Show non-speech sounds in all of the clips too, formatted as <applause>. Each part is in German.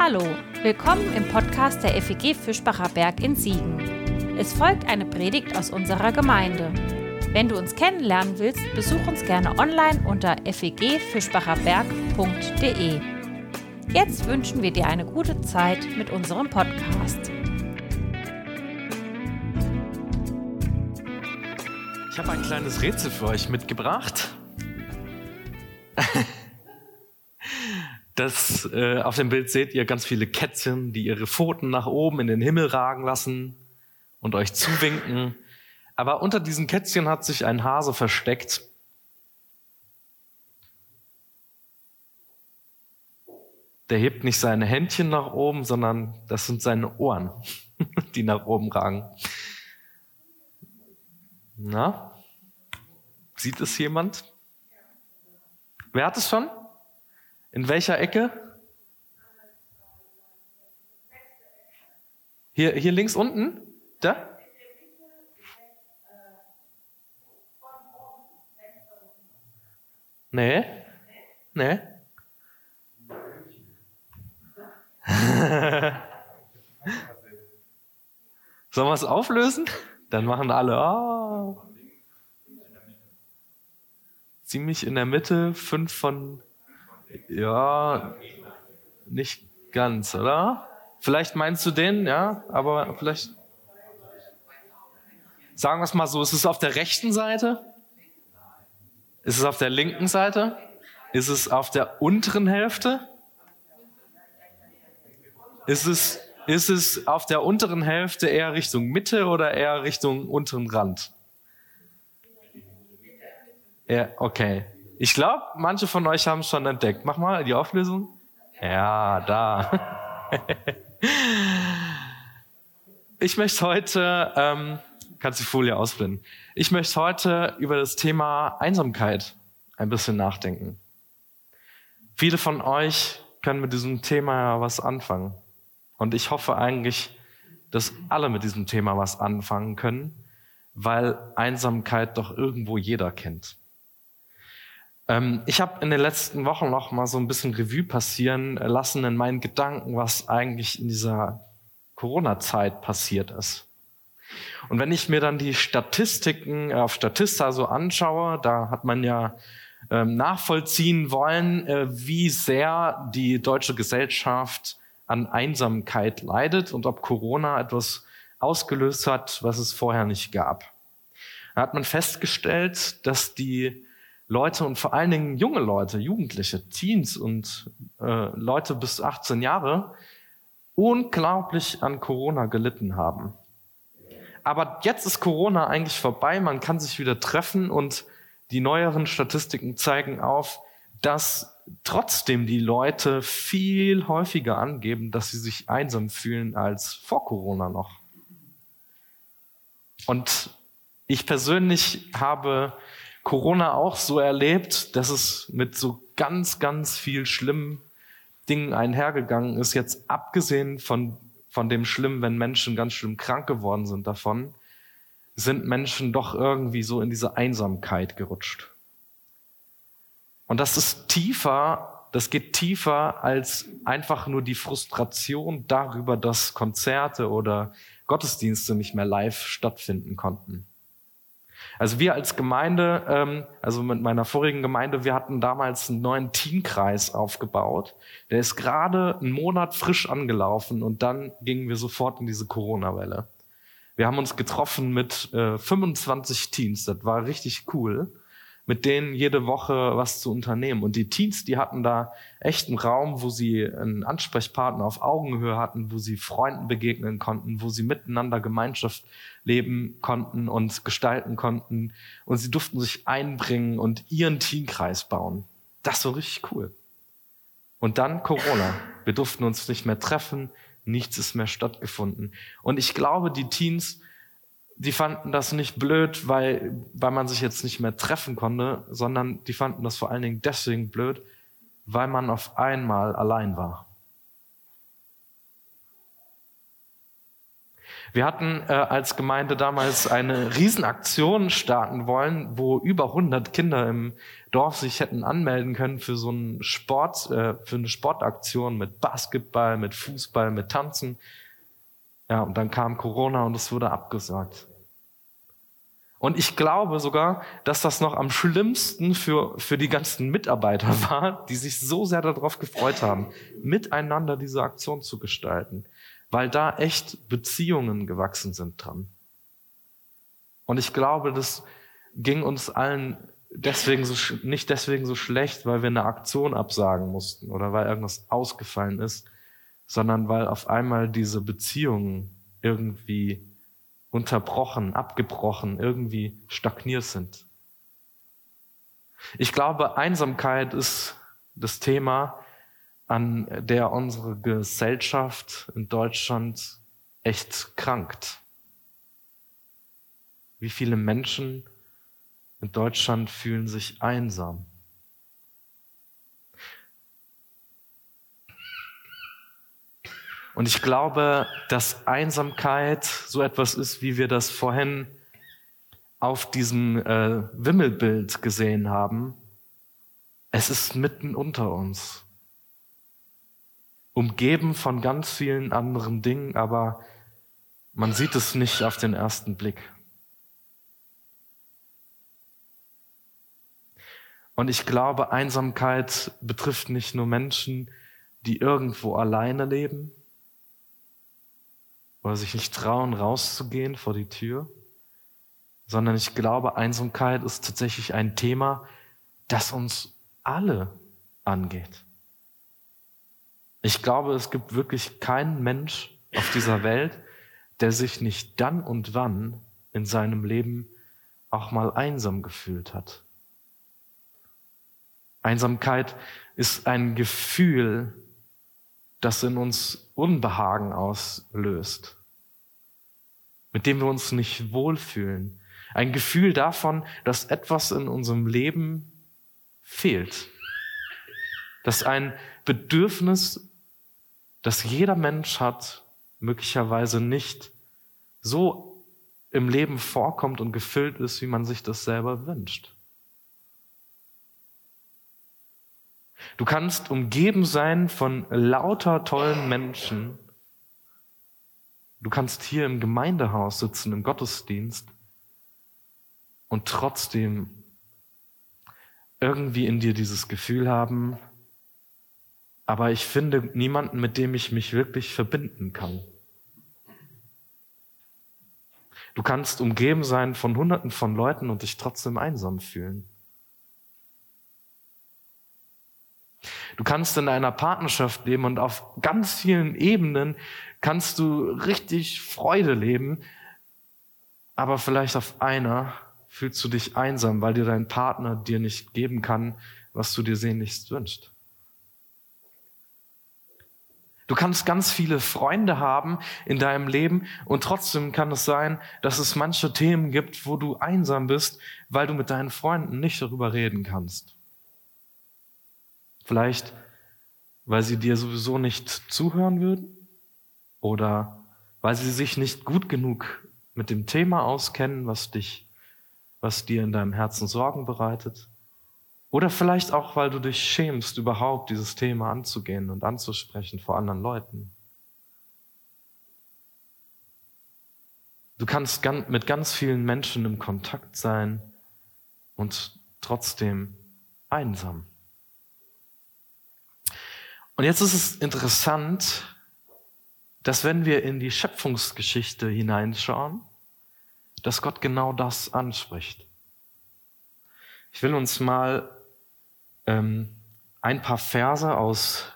Hallo, willkommen im Podcast der FEG Fischbacher Berg in Siegen. Es folgt eine Predigt aus unserer Gemeinde. Wenn du uns kennenlernen willst, besuch uns gerne online unter fegfischbacherberg.de. Jetzt wünschen wir dir eine gute Zeit mit unserem Podcast. Ich habe ein kleines Rätsel für euch mitgebracht. <laughs> Das, äh, auf dem Bild seht ihr ganz viele Kätzchen, die ihre Pfoten nach oben in den Himmel ragen lassen und euch zuwinken. Aber unter diesen Kätzchen hat sich ein Hase versteckt. Der hebt nicht seine Händchen nach oben, sondern das sind seine Ohren, <laughs> die nach oben ragen. Na? Sieht es jemand? Wer hat es schon? In welcher Ecke? Hier, hier links unten? Da? Nee. Nee. <laughs> Sollen wir es auflösen? Dann machen alle, oh. ziemlich in der Mitte, fünf von ja, nicht ganz, oder? Vielleicht meinst du den, ja, aber vielleicht. Sagen wir es mal so, ist es auf der rechten Seite? Ist es auf der linken Seite? Ist es auf der unteren Hälfte? Ist es, ist es auf der unteren Hälfte eher Richtung Mitte oder eher Richtung unteren Rand? Ja, okay. Ich glaube, manche von euch haben es schon entdeckt. Mach mal die Auflösung. Ja, da. <laughs> ich möchte heute, ähm, kannst die Folie ausblenden. Ich möchte heute über das Thema Einsamkeit ein bisschen nachdenken. Viele von euch können mit diesem Thema ja was anfangen. Und ich hoffe eigentlich, dass alle mit diesem Thema was anfangen können, weil Einsamkeit doch irgendwo jeder kennt. Ähm, ich habe in den letzten Wochen noch mal so ein bisschen Revue passieren lassen in meinen Gedanken, was eigentlich in dieser Corona-Zeit passiert ist. Und wenn ich mir dann die Statistiken auf Statista so anschaue, da hat man ja ähm, nachvollziehen wollen, äh, wie sehr die deutsche Gesellschaft an Einsamkeit leidet und ob Corona etwas ausgelöst hat, was es vorher nicht gab. Da hat man festgestellt, dass die Leute und vor allen Dingen junge Leute, Jugendliche, Teens und äh, Leute bis 18 Jahre unglaublich an Corona gelitten haben. Aber jetzt ist Corona eigentlich vorbei, man kann sich wieder treffen und die neueren Statistiken zeigen auf, dass trotzdem die Leute viel häufiger angeben, dass sie sich einsam fühlen als vor Corona noch. Und ich persönlich habe Corona auch so erlebt, dass es mit so ganz, ganz viel schlimmen Dingen einhergegangen ist. Jetzt abgesehen von, von dem Schlimm, wenn Menschen ganz schlimm krank geworden sind davon, sind Menschen doch irgendwie so in diese Einsamkeit gerutscht. Und das ist tiefer, das geht tiefer als einfach nur die Frustration darüber, dass Konzerte oder Gottesdienste nicht mehr live stattfinden konnten. Also wir als Gemeinde, ähm, also mit meiner vorigen Gemeinde, wir hatten damals einen neuen Teamkreis aufgebaut. Der ist gerade einen Monat frisch angelaufen und dann gingen wir sofort in diese Corona-Welle. Wir haben uns getroffen mit äh, 25 Teams, das war richtig cool mit denen jede Woche was zu unternehmen. Und die Teens, die hatten da echt einen Raum, wo sie einen Ansprechpartner auf Augenhöhe hatten, wo sie Freunden begegnen konnten, wo sie miteinander Gemeinschaft leben konnten und gestalten konnten. Und sie durften sich einbringen und ihren Teamkreis bauen. Das war richtig cool. Und dann Corona. Wir durften uns nicht mehr treffen, nichts ist mehr stattgefunden. Und ich glaube, die Teens, die fanden das nicht blöd, weil, weil man sich jetzt nicht mehr treffen konnte, sondern die fanden das vor allen Dingen deswegen blöd, weil man auf einmal allein war. Wir hatten äh, als Gemeinde damals eine Riesenaktion starten wollen, wo über 100 Kinder im Dorf sich hätten anmelden können für so einen Sport, äh, für eine Sportaktion mit Basketball, mit Fußball, mit Tanzen. Ja, und dann kam Corona und es wurde abgesagt. Und ich glaube sogar, dass das noch am schlimmsten für, für die ganzen Mitarbeiter <laughs> war, die sich so sehr darauf gefreut haben, miteinander diese Aktion zu gestalten, weil da echt Beziehungen gewachsen sind dran. Und ich glaube, das ging uns allen deswegen so, nicht deswegen so schlecht, weil wir eine Aktion absagen mussten oder weil irgendwas ausgefallen ist, sondern weil auf einmal diese Beziehungen irgendwie unterbrochen, abgebrochen, irgendwie stagniert sind. Ich glaube, Einsamkeit ist das Thema, an der unsere Gesellschaft in Deutschland echt krankt. Wie viele Menschen in Deutschland fühlen sich einsam? Und ich glaube, dass Einsamkeit so etwas ist, wie wir das vorhin auf diesem äh, Wimmelbild gesehen haben. Es ist mitten unter uns. Umgeben von ganz vielen anderen Dingen, aber man sieht es nicht auf den ersten Blick. Und ich glaube, Einsamkeit betrifft nicht nur Menschen, die irgendwo alleine leben, oder sich nicht trauen, rauszugehen vor die Tür, sondern ich glaube, Einsamkeit ist tatsächlich ein Thema, das uns alle angeht. Ich glaube, es gibt wirklich keinen Mensch auf dieser Welt, der sich nicht dann und wann in seinem Leben auch mal einsam gefühlt hat. Einsamkeit ist ein Gefühl, das in uns Unbehagen auslöst mit dem wir uns nicht wohlfühlen. Ein Gefühl davon, dass etwas in unserem Leben fehlt. Dass ein Bedürfnis, das jeder Mensch hat, möglicherweise nicht so im Leben vorkommt und gefüllt ist, wie man sich das selber wünscht. Du kannst umgeben sein von lauter tollen Menschen, Du kannst hier im Gemeindehaus sitzen, im Gottesdienst und trotzdem irgendwie in dir dieses Gefühl haben, aber ich finde niemanden, mit dem ich mich wirklich verbinden kann. Du kannst umgeben sein von Hunderten von Leuten und dich trotzdem einsam fühlen. Du kannst in einer Partnerschaft leben und auf ganz vielen Ebenen kannst du richtig Freude leben, aber vielleicht auf einer fühlst du dich einsam, weil dir dein Partner dir nicht geben kann, was du dir sehnlichst wünschst. Du kannst ganz viele Freunde haben in deinem Leben und trotzdem kann es sein, dass es manche Themen gibt, wo du einsam bist, weil du mit deinen Freunden nicht darüber reden kannst. Vielleicht, weil sie dir sowieso nicht zuhören würden oder weil sie sich nicht gut genug mit dem Thema auskennen, was dich, was dir in deinem Herzen Sorgen bereitet. Oder vielleicht auch, weil du dich schämst, überhaupt dieses Thema anzugehen und anzusprechen vor anderen Leuten. Du kannst mit ganz vielen Menschen im Kontakt sein und trotzdem einsam. Und jetzt ist es interessant, dass wenn wir in die Schöpfungsgeschichte hineinschauen, dass Gott genau das anspricht. Ich will uns mal ähm, ein paar Verse aus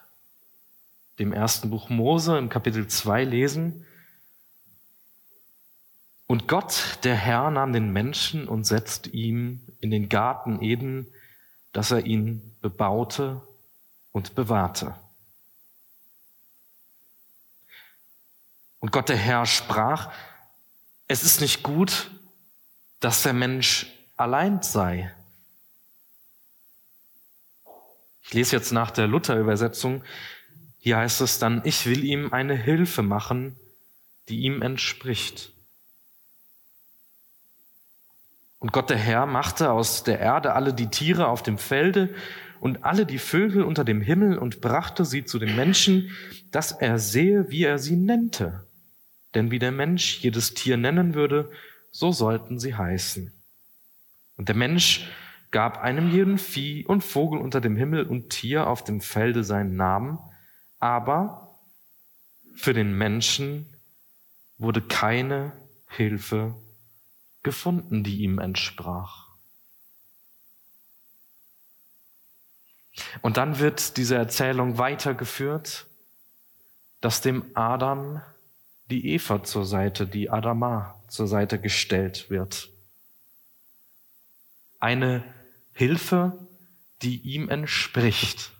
dem ersten Buch Mose im Kapitel 2 lesen. Und Gott, der Herr, nahm den Menschen und setzte ihm in den Garten Eden, dass er ihn bebaute und bewahrte. Und Gott der Herr sprach, es ist nicht gut, dass der Mensch allein sei. Ich lese jetzt nach der Luther-Übersetzung. Hier heißt es dann, ich will ihm eine Hilfe machen, die ihm entspricht. Und Gott der Herr machte aus der Erde alle die Tiere auf dem Felde und alle die Vögel unter dem Himmel und brachte sie zu dem Menschen, dass er sehe, wie er sie nennte. Denn wie der Mensch jedes Tier nennen würde, so sollten sie heißen. Und der Mensch gab einem jeden Vieh und Vogel unter dem Himmel und Tier auf dem Felde seinen Namen, aber für den Menschen wurde keine Hilfe gefunden, die ihm entsprach. Und dann wird diese Erzählung weitergeführt, dass dem Adam die Eva zur Seite, die Adama zur Seite gestellt wird. Eine Hilfe, die ihm entspricht.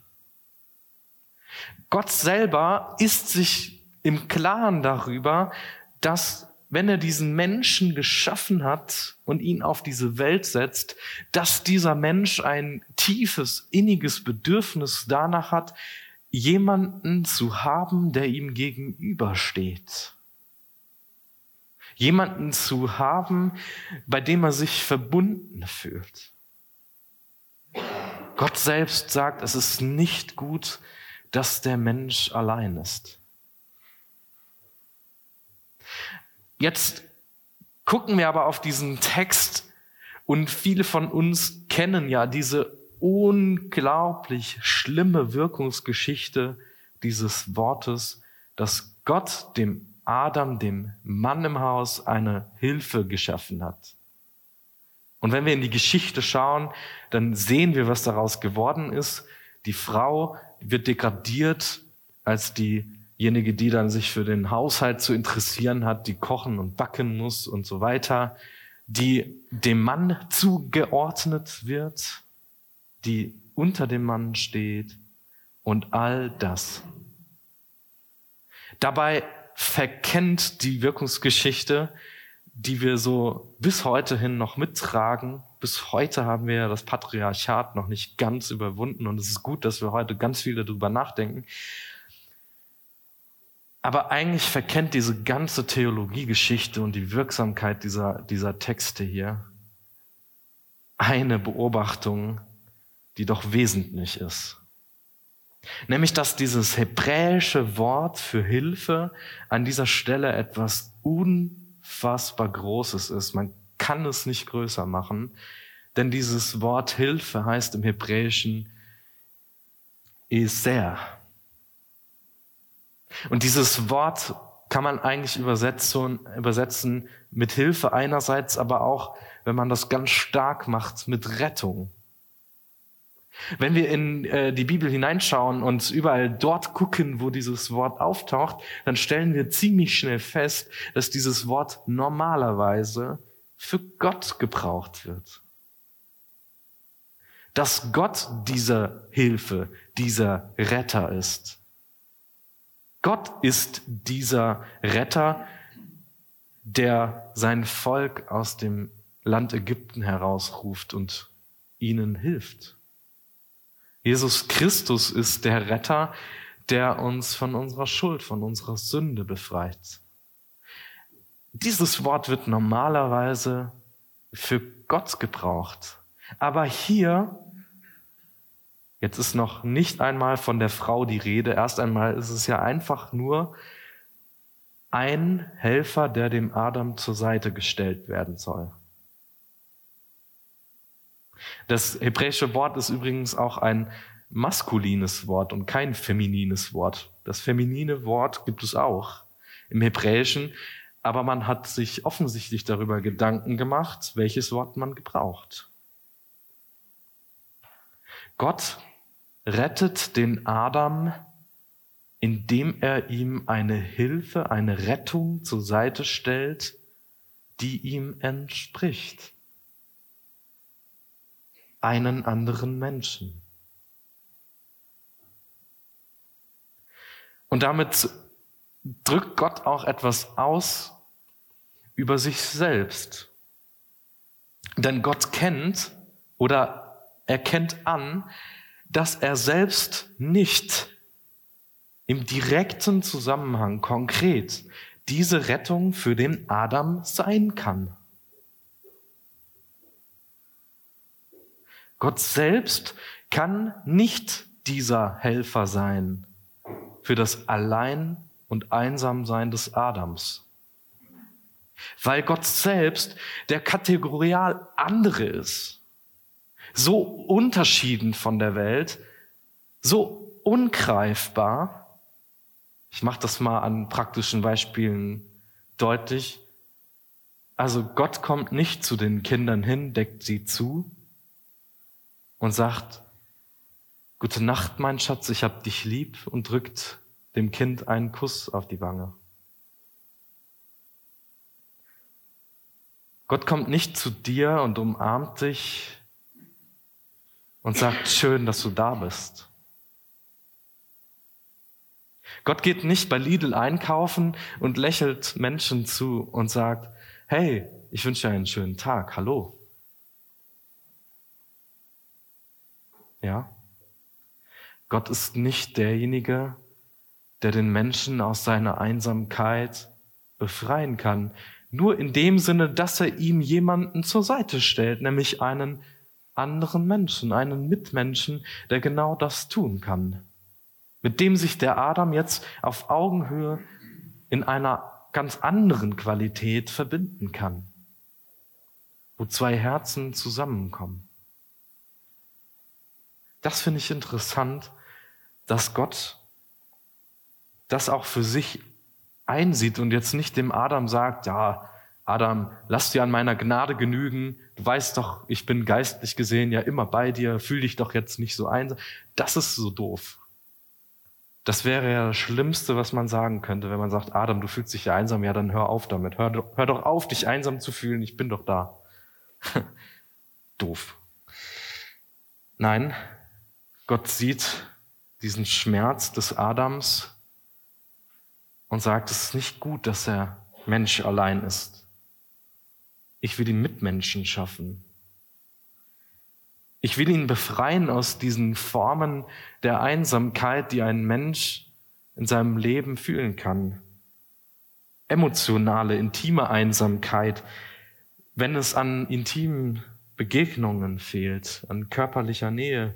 Gott selber ist sich im Klaren darüber, dass wenn er diesen Menschen geschaffen hat und ihn auf diese Welt setzt, dass dieser Mensch ein tiefes, inniges Bedürfnis danach hat, jemanden zu haben, der ihm gegenübersteht. Jemanden zu haben, bei dem er sich verbunden fühlt. Gott selbst sagt, es ist nicht gut, dass der Mensch allein ist. Jetzt gucken wir aber auf diesen Text und viele von uns kennen ja diese unglaublich schlimme Wirkungsgeschichte dieses Wortes, dass Gott dem Adam, dem Mann im Haus, eine Hilfe geschaffen hat. Und wenn wir in die Geschichte schauen, dann sehen wir, was daraus geworden ist. Die Frau wird degradiert als die diejenige, die dann sich für den Haushalt zu interessieren hat, die kochen und backen muss und so weiter, die dem Mann zugeordnet wird, die unter dem Mann steht und all das. Dabei verkennt die Wirkungsgeschichte, die wir so bis heute hin noch mittragen. Bis heute haben wir das Patriarchat noch nicht ganz überwunden und es ist gut, dass wir heute ganz viel darüber nachdenken. Aber eigentlich verkennt diese ganze Theologiegeschichte und die Wirksamkeit dieser, dieser Texte hier eine Beobachtung, die doch wesentlich ist. Nämlich, dass dieses hebräische Wort für Hilfe an dieser Stelle etwas unfassbar Großes ist. Man kann es nicht größer machen, denn dieses Wort Hilfe heißt im Hebräischen Eser. Und dieses Wort kann man eigentlich übersetzen, übersetzen mit Hilfe einerseits, aber auch, wenn man das ganz stark macht, mit Rettung. Wenn wir in äh, die Bibel hineinschauen und überall dort gucken, wo dieses Wort auftaucht, dann stellen wir ziemlich schnell fest, dass dieses Wort normalerweise für Gott gebraucht wird. Dass Gott diese Hilfe, dieser Retter ist. Gott ist dieser Retter, der sein Volk aus dem Land Ägypten herausruft und ihnen hilft. Jesus Christus ist der Retter, der uns von unserer Schuld, von unserer Sünde befreit. Dieses Wort wird normalerweise für Gott gebraucht. Aber hier Jetzt ist noch nicht einmal von der Frau die Rede. Erst einmal ist es ja einfach nur ein Helfer, der dem Adam zur Seite gestellt werden soll. Das hebräische Wort ist übrigens auch ein maskulines Wort und kein feminines Wort. Das feminine Wort gibt es auch im Hebräischen, aber man hat sich offensichtlich darüber Gedanken gemacht, welches Wort man gebraucht. Gott rettet den Adam, indem er ihm eine Hilfe, eine Rettung zur Seite stellt, die ihm entspricht. Einen anderen Menschen. Und damit drückt Gott auch etwas aus über sich selbst. Denn Gott kennt oder erkennt an, dass er selbst nicht im direkten Zusammenhang konkret diese Rettung für den Adam sein kann. Gott selbst kann nicht dieser Helfer sein für das Allein und Einsamsein des Adams. Weil Gott selbst der kategorial andere ist. So unterschieden von der Welt, so ungreifbar. Ich mache das mal an praktischen Beispielen deutlich. Also Gott kommt nicht zu den Kindern hin, deckt sie zu und sagt, Gute Nacht, mein Schatz, ich hab dich lieb und drückt dem Kind einen Kuss auf die Wange. Gott kommt nicht zu dir und umarmt dich und sagt, schön, dass du da bist. Gott geht nicht bei Lidl einkaufen und lächelt Menschen zu und sagt, hey, ich wünsche dir einen schönen Tag, hallo. Ja? Gott ist nicht derjenige, der den Menschen aus seiner Einsamkeit befreien kann. Nur in dem Sinne, dass er ihm jemanden zur Seite stellt, nämlich einen anderen Menschen, einen Mitmenschen, der genau das tun kann. Mit dem sich der Adam jetzt auf Augenhöhe in einer ganz anderen Qualität verbinden kann, wo zwei Herzen zusammenkommen. Das finde ich interessant, dass Gott das auch für sich einsieht und jetzt nicht dem Adam sagt, ja, Adam, lass dir an meiner Gnade genügen. Du weißt doch, ich bin geistlich gesehen ja immer bei dir. Fühl dich doch jetzt nicht so einsam. Das ist so doof. Das wäre ja das Schlimmste, was man sagen könnte, wenn man sagt, Adam, du fühlst dich ja einsam. Ja, dann hör auf damit. Hör, hör doch auf, dich einsam zu fühlen. Ich bin doch da. <laughs> doof. Nein, Gott sieht diesen Schmerz des Adams und sagt, es ist nicht gut, dass er Mensch allein ist. Ich will ihn Mitmenschen schaffen. Ich will ihn befreien aus diesen Formen der Einsamkeit, die ein Mensch in seinem Leben fühlen kann. Emotionale, intime Einsamkeit, wenn es an intimen Begegnungen fehlt, an körperlicher Nähe,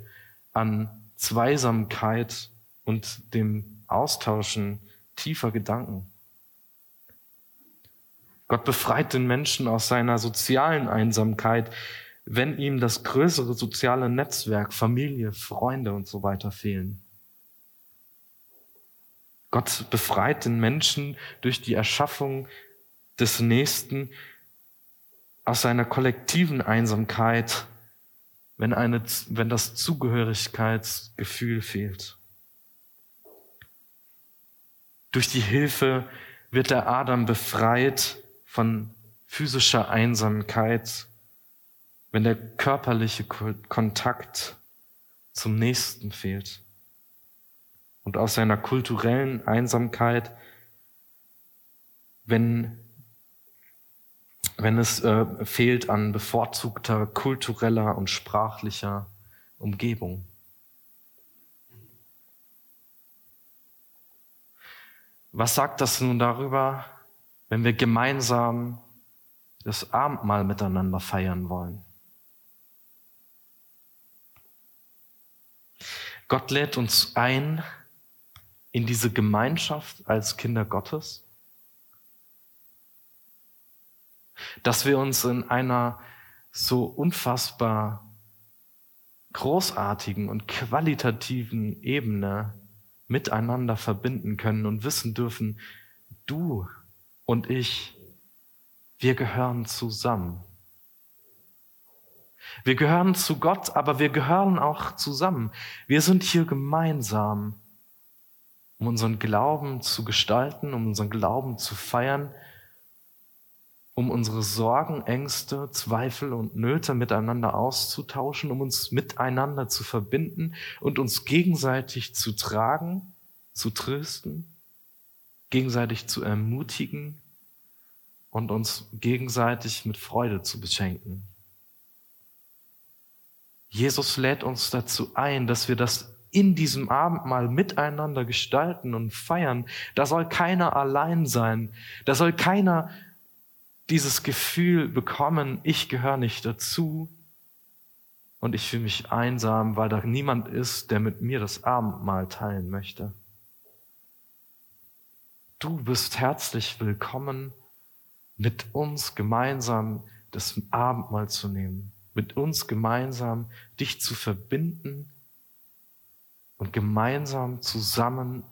an Zweisamkeit und dem Austauschen tiefer Gedanken. Gott befreit den Menschen aus seiner sozialen Einsamkeit, wenn ihm das größere soziale Netzwerk, Familie, Freunde und so weiter fehlen. Gott befreit den Menschen durch die Erschaffung des Nächsten aus seiner kollektiven Einsamkeit wenn, eine, wenn das Zugehörigkeitsgefühl fehlt. Durch die Hilfe wird der Adam befreit von physischer Einsamkeit, wenn der körperliche Kontakt zum Nächsten fehlt. Und aus seiner kulturellen Einsamkeit, wenn wenn es äh, fehlt an bevorzugter kultureller und sprachlicher Umgebung. Was sagt das nun darüber, wenn wir gemeinsam das Abendmahl miteinander feiern wollen? Gott lädt uns ein in diese Gemeinschaft als Kinder Gottes dass wir uns in einer so unfassbar großartigen und qualitativen Ebene miteinander verbinden können und wissen dürfen, du und ich, wir gehören zusammen. Wir gehören zu Gott, aber wir gehören auch zusammen. Wir sind hier gemeinsam, um unseren Glauben zu gestalten, um unseren Glauben zu feiern um unsere Sorgen, Ängste, Zweifel und Nöte miteinander auszutauschen, um uns miteinander zu verbinden und uns gegenseitig zu tragen, zu trösten, gegenseitig zu ermutigen und uns gegenseitig mit Freude zu beschenken. Jesus lädt uns dazu ein, dass wir das in diesem Abendmahl miteinander gestalten und feiern. Da soll keiner allein sein. Da soll keiner dieses Gefühl bekommen, ich gehöre nicht dazu und ich fühle mich einsam, weil da niemand ist, der mit mir das Abendmahl teilen möchte. Du bist herzlich willkommen, mit uns gemeinsam das Abendmahl zu nehmen, mit uns gemeinsam dich zu verbinden und gemeinsam zusammen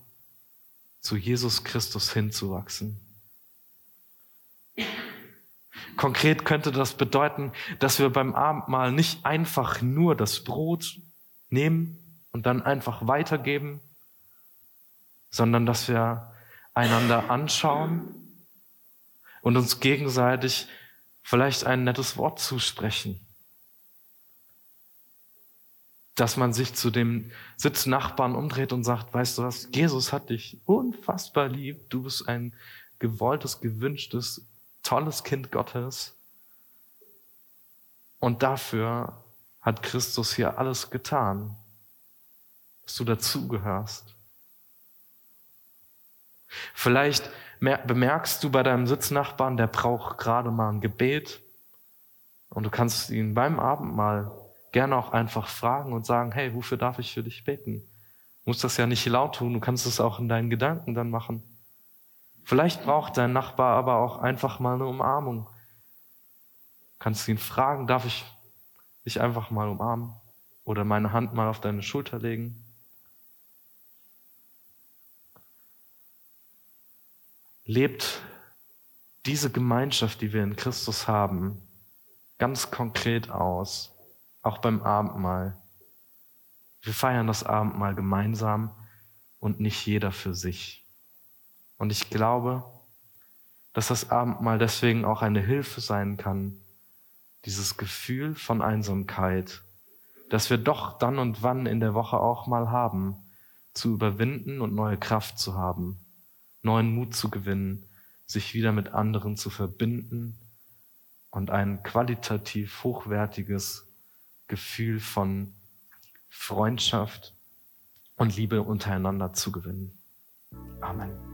zu Jesus Christus hinzuwachsen. Konkret könnte das bedeuten, dass wir beim Abendmahl nicht einfach nur das Brot nehmen und dann einfach weitergeben, sondern dass wir einander anschauen und uns gegenseitig vielleicht ein nettes Wort zusprechen. Dass man sich zu dem Sitznachbarn umdreht und sagt, weißt du was, Jesus hat dich unfassbar lieb, du bist ein gewolltes, gewünschtes, tolles Kind Gottes. Und dafür hat Christus hier alles getan, dass du dazugehörst. Vielleicht bemerkst du bei deinem Sitznachbarn, der braucht gerade mal ein Gebet und du kannst ihn beim Abendmahl gerne auch einfach fragen und sagen, hey, wofür darf ich für dich beten? Du musst das ja nicht laut tun, du kannst es auch in deinen Gedanken dann machen. Vielleicht braucht dein Nachbar aber auch einfach mal eine Umarmung. Du kannst ihn fragen, darf ich dich einfach mal umarmen oder meine Hand mal auf deine Schulter legen? lebt diese Gemeinschaft, die wir in Christus haben, ganz konkret aus, auch beim Abendmahl. Wir feiern das Abendmahl gemeinsam und nicht jeder für sich. Und ich glaube, dass das Abendmahl deswegen auch eine Hilfe sein kann, dieses Gefühl von Einsamkeit, das wir doch dann und wann in der Woche auch mal haben, zu überwinden und neue Kraft zu haben neuen Mut zu gewinnen, sich wieder mit anderen zu verbinden und ein qualitativ hochwertiges Gefühl von Freundschaft und Liebe untereinander zu gewinnen. Amen.